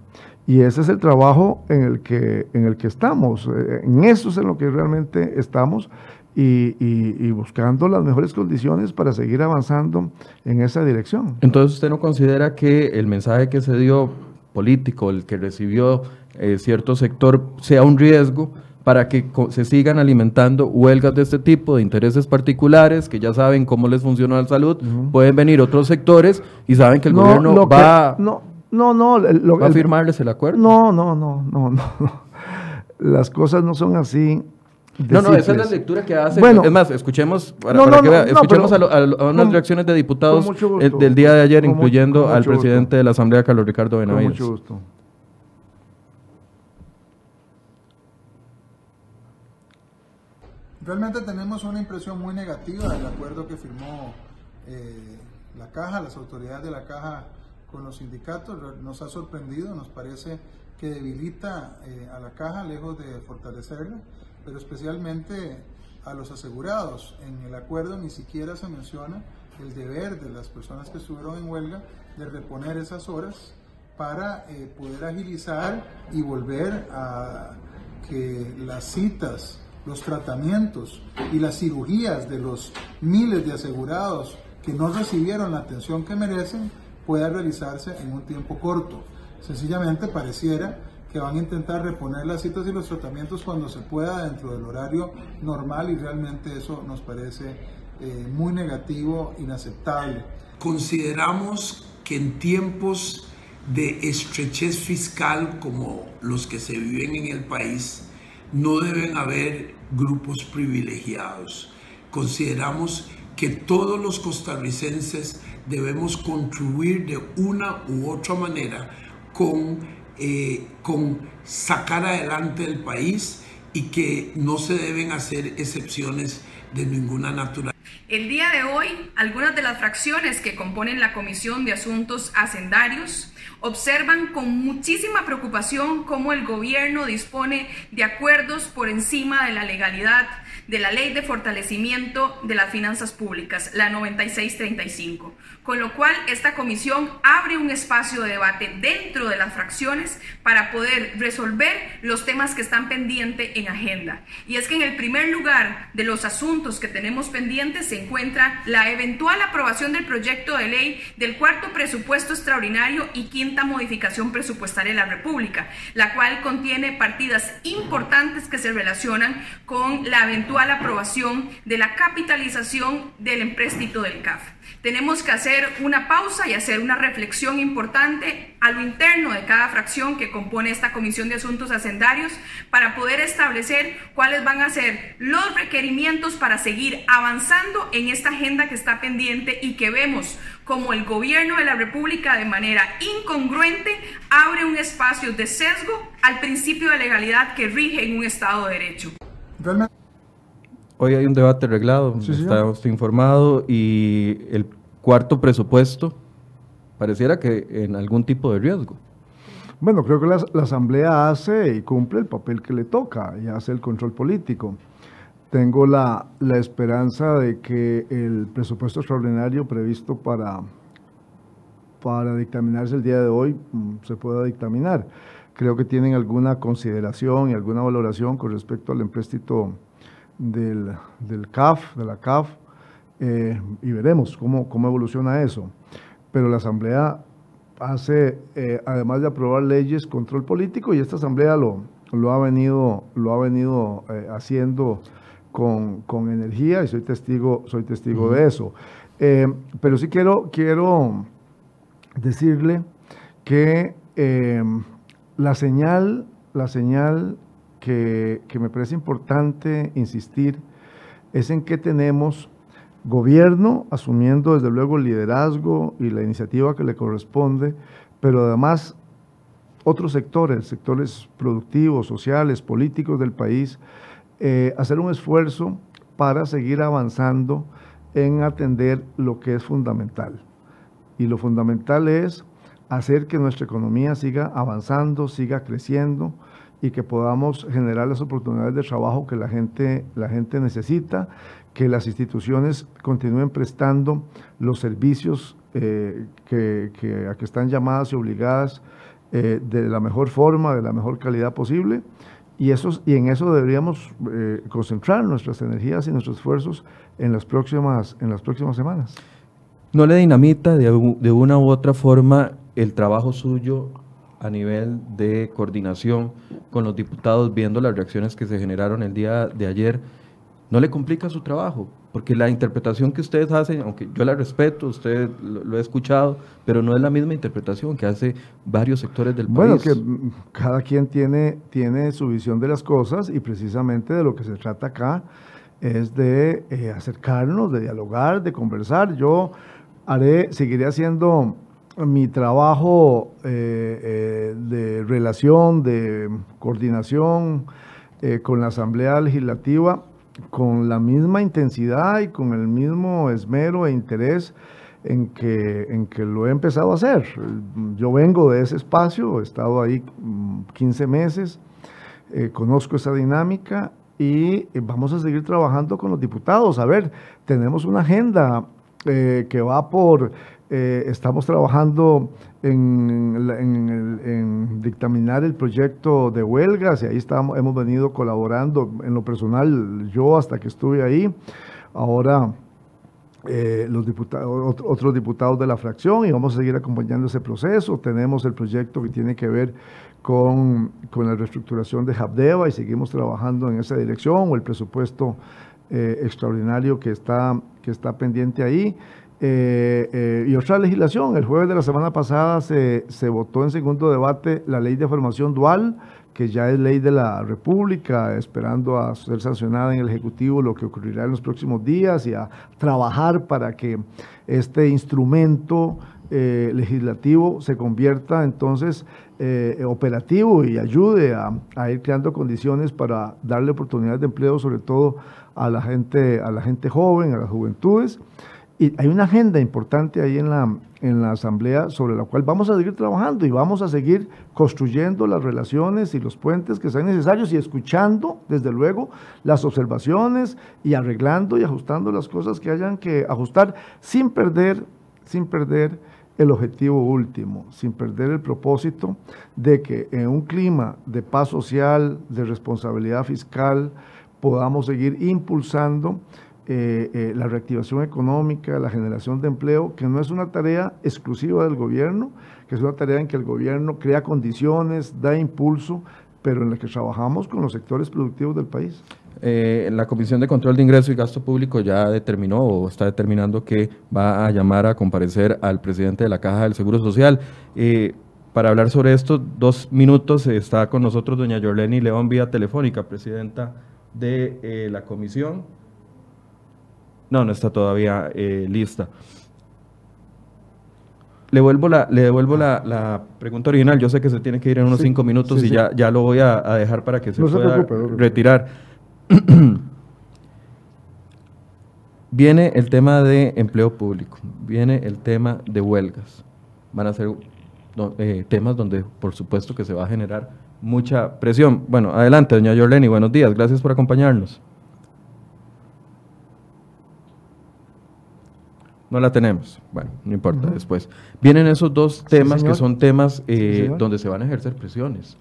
Y ese es el trabajo en el que, en el que estamos, eh, en eso es en lo que realmente estamos y, y, buscando las mejores condiciones para seguir avanzando en esa dirección. Entonces, ¿usted no considera que el mensaje que se dio político, el que recibió eh, cierto sector, sea un riesgo? para que se sigan alimentando huelgas de este tipo, de intereses particulares, que ya saben cómo les funciona la salud, pueden venir otros sectores y saben que el gobierno va, no, no, no, va a firmarles el acuerdo. No, no, no, no, no. Las cosas no son así. No, no, esa es la lectura que hace. Bueno, es más, escuchemos, para, que vea, escuchemos a, unas reacciones de diputados del día de ayer, incluyendo al presidente de la Asamblea, Carlos Ricardo Benavides. Con mucho gusto. Realmente tenemos una impresión muy negativa del acuerdo que firmó eh, la Caja, las autoridades de la Caja con los sindicatos. Nos ha sorprendido, nos parece que debilita eh, a la caja lejos de fortalecerla, pero especialmente a los asegurados. En el acuerdo ni siquiera se menciona el deber de las personas que estuvieron en huelga de reponer esas horas para eh, poder agilizar y volver a que las citas, los tratamientos y las cirugías de los miles de asegurados que no recibieron la atención que merecen pueda realizarse en un tiempo corto. Sencillamente pareciera que van a intentar reponer las citas y los tratamientos cuando se pueda dentro del horario normal y realmente eso nos parece eh, muy negativo, inaceptable. Consideramos que en tiempos de estrechez fiscal como los que se viven en el país, no deben haber grupos privilegiados. Consideramos que todos los costarricenses debemos contribuir de una u otra manera con, eh, con sacar adelante el país y que no se deben hacer excepciones de ninguna naturaleza. El día de hoy, algunas de las fracciones que componen la Comisión de Asuntos Hacendarios observan con muchísima preocupación cómo el gobierno dispone de acuerdos por encima de la legalidad de la Ley de Fortalecimiento de las Finanzas Públicas, la 9635, con lo cual esta comisión abre un espacio de debate dentro de las fracciones para poder resolver los temas que están pendientes en agenda. Y es que en el primer lugar de los asuntos que tenemos pendientes se encuentra la eventual aprobación del proyecto de ley del cuarto presupuesto extraordinario y quinta modificación presupuestaria de la República, la cual contiene partidas importantes que se relacionan con la eventual aprobación de la capitalización del empréstito del CAF. Tenemos que hacer una pausa y hacer una reflexión importante a lo interno de cada fracción que compone esta Comisión de Asuntos Hacendarios para poder establecer cuáles van a ser los requerimientos para seguir avanzando en esta agenda que está pendiente y que vemos como el gobierno de la República de manera incongruente abre un espacio de sesgo al principio de legalidad que rige en un Estado de Derecho. Hoy hay un debate reglado, está informado, y el cuarto presupuesto pareciera que en algún tipo de riesgo. Bueno, creo que la, Asamblea hace y cumple el papel que le toca y hace el control político. Tengo la, la esperanza de que el presupuesto extraordinario previsto para, para dictaminarse el día de hoy mm, se pueda dictaminar. Creo que tienen alguna consideración y alguna valoración con respecto al empréstito del, del CAF, de la CAF, eh, y veremos cómo, cómo evoluciona eso. Pero la Asamblea hace, eh, además de aprobar leyes, control político y esta Asamblea lo, lo ha venido, lo ha venido eh, haciendo con, con, energía y soy testigo, soy testigo de eso. pero sí quiero, quiero decirle que la señal, la señal que, me parece importante insistir es en que tenemos gobierno asumiendo desde luego el liderazgo y la iniciativa que le corresponde, pero además otros sectores, sectores productivos, sociales, políticos del país, eh, hacer un esfuerzo para seguir avanzando en atender lo que es fundamental. Y lo fundamental es hacer que nuestra economía siga avanzando, siga creciendo, y que podamos generar las oportunidades de trabajo que la gente, la gente necesita, que las instituciones continúen prestando los servicios eh, que, a que están llamadas y obligadas eh, de la mejor forma, de la mejor calidad posible. Y, eso, y en eso deberíamos eh, concentrar nuestras energías y nuestros esfuerzos en las próximas, en las próximas semanas. ¿No le dinamita de, de una u otra forma el trabajo suyo a nivel de coordinación con los diputados, viendo las reacciones que se generaron el día de ayer, no le complica su trabajo, porque la interpretación que ustedes hacen, aunque yo la respeto, usted lo, he escuchado, pero no es la misma interpretación que hace varios sectores del país. Bueno, que cada quien tiene, tiene su visión de las cosas y precisamente de lo que se trata acá es de eh, acercarnos, de dialogar, de conversar. Yo haré, seguiré haciendo mi trabajo eh, eh, de relación, de coordinación eh, con la Asamblea Legislativa con la misma intensidad y con el mismo esmero e interés en que, en que lo he empezado a hacer. Yo vengo de ese espacio, he estado ahí 15 mm, meses, conozco esa dinámica y vamos a seguir trabajando con los diputados. A ver, tenemos una agenda que va por, estamos trabajando en, en, dictaminar el proyecto de huelgas y ahí estamos, hemos venido colaborando en lo personal, yo hasta que estuve ahí. Ahora eh, los diputados, otros diputados de la fracción y vamos a seguir acompañando ese proceso. Tenemos el proyecto que tiene que ver con, con la reestructuración de Habdeba y seguimos trabajando en esa dirección o el presupuesto eh, extraordinario que está, que está pendiente ahí. Eh, y otra legislación, el jueves de la semana pasada se, se votó en segundo debate la ley de formación dual, que ya es ley de la República, esperando a ser sancionada en el Ejecutivo lo que ocurrirá en los próximos días y a trabajar para que este instrumento eh, legislativo se convierta entonces eh, operativo y ayude a, a, ir creando condiciones para darle oportunidades de empleo, sobre todo a la gente, a la gente joven, a las juventudes. Y hay una agenda importante ahí en la, en la Asamblea sobre la cual vamos a seguir trabajando y vamos a seguir construyendo las relaciones y los puentes que sean necesarios y escuchando, desde luego, las observaciones y arreglando y ajustando las cosas que hayan que ajustar sin perder, sin perder el objetivo último, sin perder el propósito de que en un clima de paz social, de responsabilidad fiscal, podamos seguir impulsando eh, eh, la reactivación económica, la generación de empleo, que no es una tarea exclusiva del gobierno, que es una tarea en que el gobierno crea condiciones, da impulso, pero en la que trabajamos con los sectores productivos del país. Eh, la Comisión de Control de Ingreso y Gasto Público ya determinó o está determinando que va a llamar a comparecer al presidente de la Caja del Seguro Social. para hablar sobre esto, dos minutos está con nosotros doña Yorleni León vía telefónica, presidenta de la comisión. No, no está todavía eh, lista. Le, vuelvo la, le devuelvo la, pregunta original. Yo sé que se tiene que ir en unos cinco minutos y Ya, ya lo voy a, dejar para que se pueda retirar. viene el tema de empleo público, viene el tema de huelgas. Van a ser eh, temas donde, por supuesto, que se va a generar mucha presión. Bueno, adelante, doña Yorleni, buenos días, gracias por acompañarnos. No la tenemos. Bueno, no importa, después. Vienen esos dos temas que son temas eh, donde se van a ejercer presiones.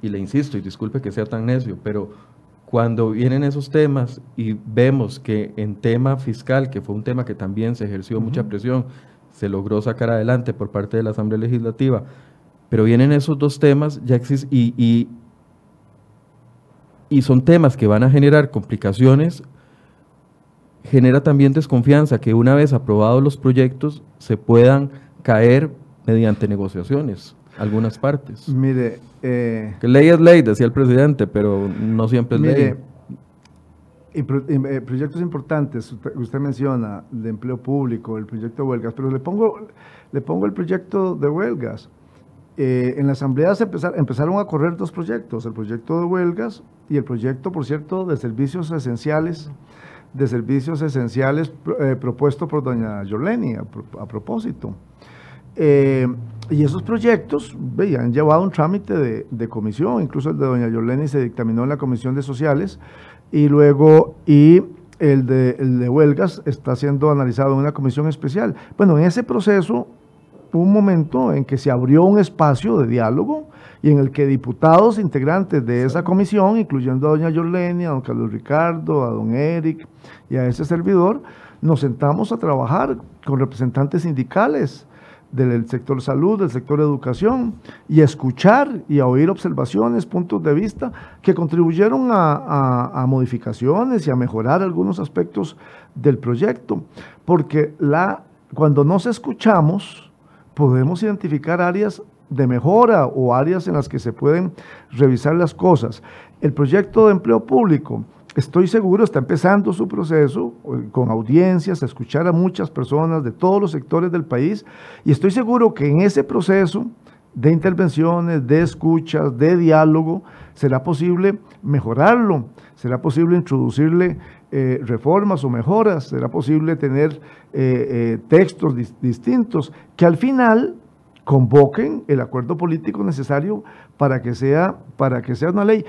Y le insisto, y disculpe que sea tan necio, pero cuando vienen esos temas y vemos que en tema fiscal, que fue un tema que también se ejerció mucha presión, se logró sacar adelante por parte de la Asamblea Legislativa, pero vienen esos dos temas ya y, y, y son temas que van a generar complicaciones genera también desconfianza que una vez aprobados los proyectos se puedan caer mediante negociaciones algunas partes. Mire, eh, que ley es ley, decía el presidente, pero no siempre es ley. Y, eh, proyectos importantes, usted, menciona de empleo público, el proyecto de huelgas, pero le pongo, le pongo el proyecto de huelgas. Eh, en la asamblea se empezaron a correr dos proyectos, el proyecto de huelgas y el proyecto, por cierto, de servicios esenciales de servicios esenciales eh, propuesto por doña Yoleni a, propósito. Eh, y esos proyectos han llevado un trámite de, comisión, incluso el de doña Yoleni se dictaminó en la Comisión de Sociales y luego y el de, el de huelgas está siendo analizado en una comisión especial. Bueno, en ese proceso un momento en que se abrió un espacio de diálogo y en el que diputados integrantes de esa comisión, incluyendo a doña Yoleni, a don Carlos Ricardo, a don Eric y a ese servidor, nos sentamos a trabajar con representantes sindicales del sector salud, del sector educación, y a escuchar y a oír observaciones, puntos de vista que contribuyeron a, a modificaciones y a mejorar algunos aspectos del proyecto, porque la, cuando nos escuchamos podemos identificar áreas de mejora o áreas en las que se pueden revisar las cosas. El proyecto de empleo público, estoy seguro, está empezando su proceso eh, con audiencias, a escuchar a muchas personas de todos los sectores del país y estoy seguro que en ese proceso de intervenciones, de escuchas, de diálogo, será posible mejorarlo, será posible introducirle eh, reformas o mejoras, será posible tener eh, eh, textos distintos que al final convoquen el acuerdo político necesario para que sea, para que sea una ley.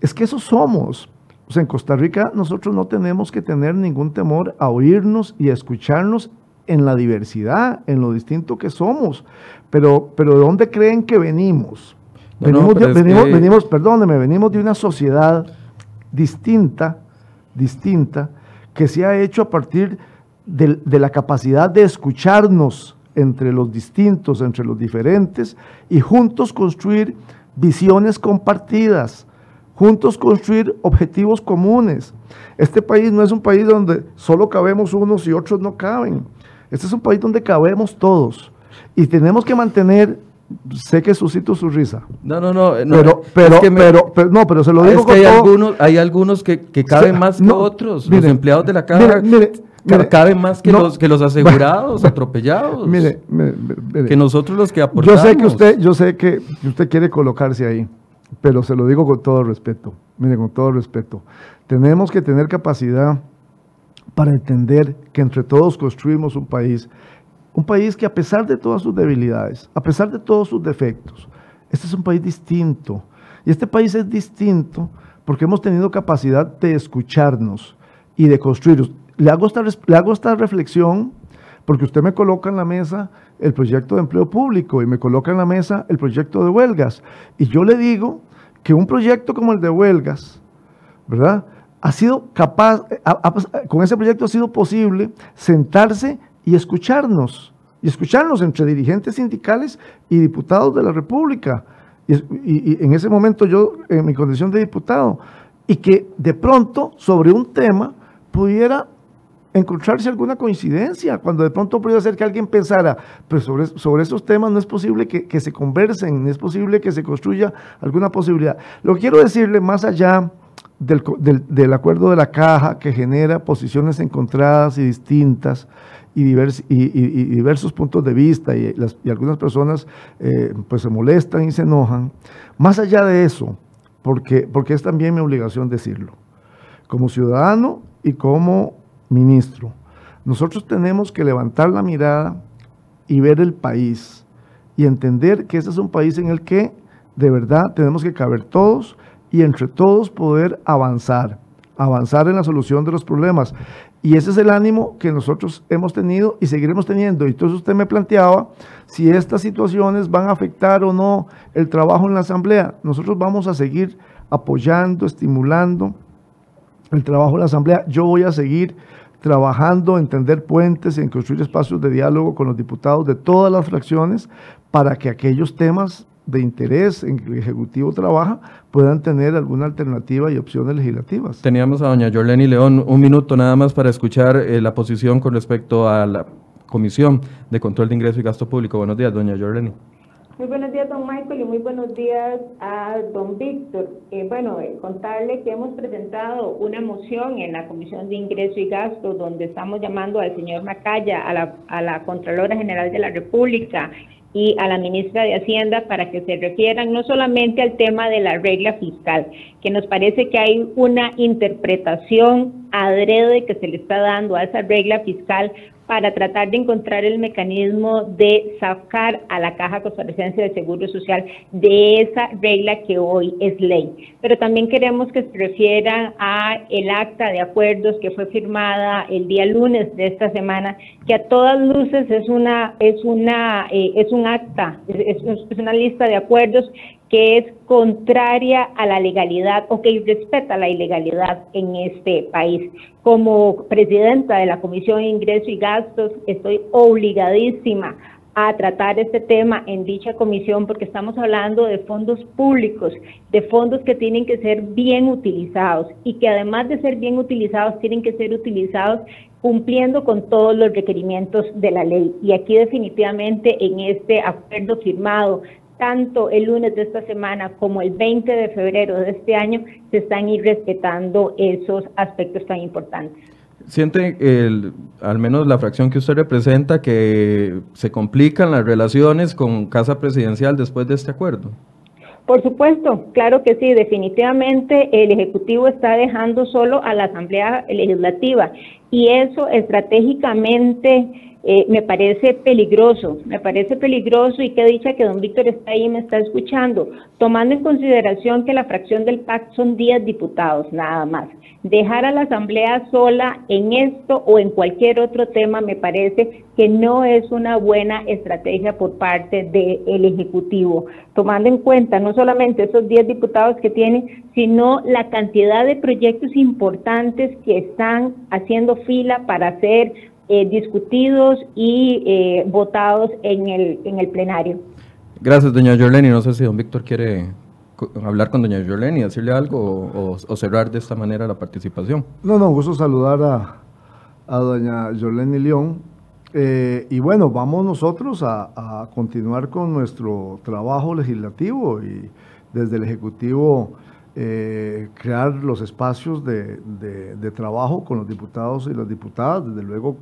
Es que eso somos. O sea, en Costa Rica nosotros no tenemos que tener ningún temor a oírnos y a escucharnos en la diversidad, en lo distinto que somos. Pero, pero ¿de dónde creen que venimos? venimos, venimos, perdóneme, venimos de una sociedad distinta, distinta, que se ha hecho a partir de, la capacidad de escucharnos entre los distintos, entre los diferentes, y juntos construir visiones compartidas, juntos construir objetivos comunes. Este país no es un país donde solo cabemos unos y otros no caben. Este es un país donde cabemos todos. Y tenemos que mantener sé que suscito su risa. No, no, no. pero, pero, pero, no, pero se lo digo es que hay, algunos, hay algunos que, que caben más que otros. los empleados de la caja caben más que, los, que los asegurados, atropellados. Mire, que nosotros los que aportamos. Yo sé que usted, yo sé que usted quiere colocarse ahí, pero se lo digo con todo respeto. Mire, con todo respeto. Tenemos que tener capacidad para entender que entre todos construimos un país un país que a pesar de todas sus debilidades, a pesar de todos sus defectos, este es un país distinto. Y este país es distinto porque hemos tenido capacidad de escucharnos y de construir. Le hago esta, le hago esta reflexión porque usted me coloca en la mesa el proyecto de empleo público y me coloca en la mesa el proyecto de huelgas. Y yo le digo que un proyecto como el de huelgas, ¿verdad? Ha sido capaz, con ese proyecto ha sido posible sentarse y escucharnos, y escucharnos entre dirigentes sindicales y diputados de la República. Y, en ese momento yo, en mi condición de diputado, y que de pronto sobre un tema pudiera encontrarse alguna coincidencia, cuando de pronto pudiera ser que alguien pensara, pues sobre, sobre esos temas no es posible que, se conversen, no es posible que se construya alguna posibilidad. Lo que quiero decirle, más allá del, acuerdo de la caja que genera posiciones encontradas y distintas, y, y, diversos puntos de vista y, algunas personas eh, pues se molestan y se enojan. Más allá de eso, porque, porque es también mi obligación decirlo, como ciudadano y como ministro, nosotros tenemos que levantar la mirada y ver el país y entender que este es un país en el que de verdad tenemos que caber todos y entre todos poder avanzar, avanzar en la solución de los problemas. Y ese es el ánimo que nosotros hemos tenido y seguiremos teniendo. Y entonces usted me planteaba si estas situaciones van a afectar o no el trabajo en la Asamblea. Nosotros vamos a seguir apoyando, estimulando el trabajo en la Asamblea. Yo voy a seguir trabajando en tender puentes, en construir espacios de diálogo con los diputados de todas las fracciones para que aquellos temas de interés en que el Ejecutivo trabaja puedan tener alguna alternativa y opciones legislativas. Teníamos a doña Jorleni León un minuto nada más para escuchar eh, la posición con respecto a la Comisión de Control de Ingreso y Gasto Público. Buenos días, doña Jorleni. Muy buenos días, don Michael, y muy buenos días a don Víctor. Eh, bueno, eh, contarle que hemos presentado una moción en la Comisión de Ingreso y Gasto donde estamos llamando al señor Macaya, a la, a la Contralora General de la República y a la ministra de Hacienda para que se refieran no solamente al tema de la regla fiscal, que nos parece que hay una interpretación adrede que se le está dando a esa regla fiscal para tratar de encontrar el mecanismo de sacar a la Caja Costarricense de Seguro Social de esa regla que hoy es ley. Pero también queremos que se refieran a el acta de acuerdos que fue firmada el día lunes de esta semana, que a todas luces es una es una eh, es un acta, es una lista de acuerdos que es contraria a la legalidad o que respeta la ilegalidad en este país. Como presidenta de la Comisión de Ingreso y Gastos, estoy obligadísima a tratar este tema en dicha comisión porque estamos hablando de fondos públicos, de fondos que tienen que ser bien utilizados y que además de ser bien utilizados, tienen que ser utilizados cumpliendo con todos los requerimientos de la ley. Y aquí definitivamente en este acuerdo firmado tanto el lunes de esta semana como el 20 de febrero de este año se están ir respetando esos aspectos tan importantes. ¿Siente, el, al menos la fracción que usted representa, que se complican las relaciones con Casa Presidencial después de este acuerdo? Por supuesto, claro que sí, definitivamente el Ejecutivo está dejando solo a la Asamblea Legislativa y eso estratégicamente eh, me parece peligroso, me parece peligroso y qué dicha que don Víctor está ahí y me está escuchando, tomando en consideración que la fracción del PAC son 10 diputados, nada más. Dejar a la Asamblea sola en esto o en cualquier otro tema me parece que no es una buena estrategia por parte del Ejecutivo, tomando en cuenta no solamente esos 10 diputados que tiene, sino la cantidad de proyectos importantes que están haciendo fila para ser eh, discutidos y eh, votados en el, en el plenario. Gracias, doña Yoleni. No sé si don Víctor quiere hablar con doña Yoleni, decirle algo o, cerrar de esta manera la participación. No, no, gusto saludar a, a doña Yoleni León. Eh, y bueno, vamos nosotros a, continuar con nuestro trabajo legislativo y desde el Ejecutivo crear los espacios de, de, de, trabajo con los diputados y las diputadas, desde luego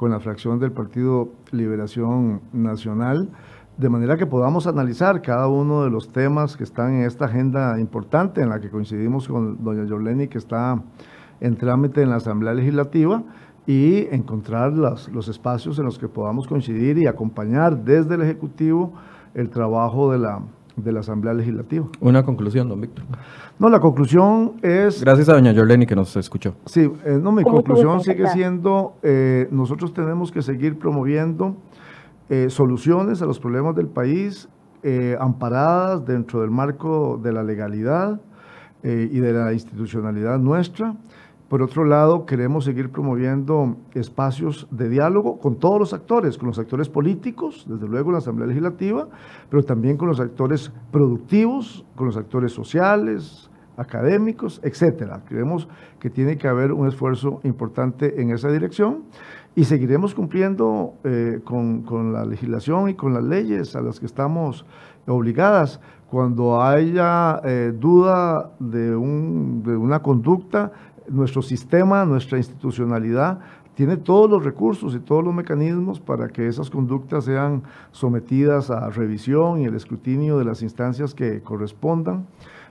con la fracción del Partido Liberación Nacional, de manera que podamos analizar cada uno de los temas que están en esta agenda importante en la que coincidimos con doña Yoleni, que está en trámite en la Asamblea Legislativa, y encontrar los espacios en los que podamos coincidir y acompañar desde el Ejecutivo el trabajo de la, de la Asamblea Legislativa. Una conclusión, don Víctor. No, la conclusión es... Gracias a doña Yoleni que nos escuchó. Sí, eh, no, mi conclusión sigue siendo, eh, nosotros tenemos que seguir promoviendo eh, soluciones a los problemas del país, amparadas dentro del marco de la legalidad y de la institucionalidad nuestra. Por otro lado, queremos seguir promoviendo espacios de diálogo con todos los actores, con los actores políticos, desde luego en la Asamblea Legislativa, pero también con los actores productivos, con los actores sociales, académicos, etcétera. Creemos que tiene que haber un esfuerzo importante en esa dirección y seguiremos cumpliendo eh, con, la legislación y con las leyes a las que estamos obligadas. Cuando haya eh, duda de, un, de una conducta, nuestro sistema, nuestra institucionalidad tiene todos los recursos y todos los mecanismos para que esas conductas sean sometidas a revisión y el escrutinio de las instancias que correspondan,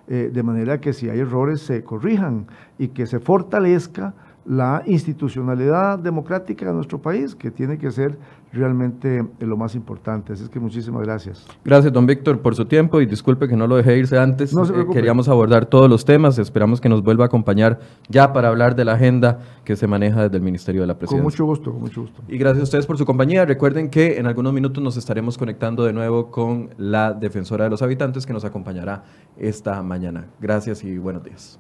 eh, de manera que si hay errores se corrijan y que se fortalezca la institucionalidad democrática de nuestro país, que tiene que ser realmente lo más importante. Así es que muchísimas gracias. Gracias, don Víctor, por su tiempo y disculpe que no lo dejé irse antes. No eh, queríamos abordar todos los temas. Esperamos que nos vuelva a acompañar ya para hablar de la agenda que se maneja desde el Ministerio de la Presidencia. Con mucho gusto, con mucho gusto. Y gracias a ustedes por su compañía. Recuerden que en algunos minutos nos estaremos conectando de nuevo con la defensora de los habitantes que nos acompañará esta mañana. Gracias y buenos días.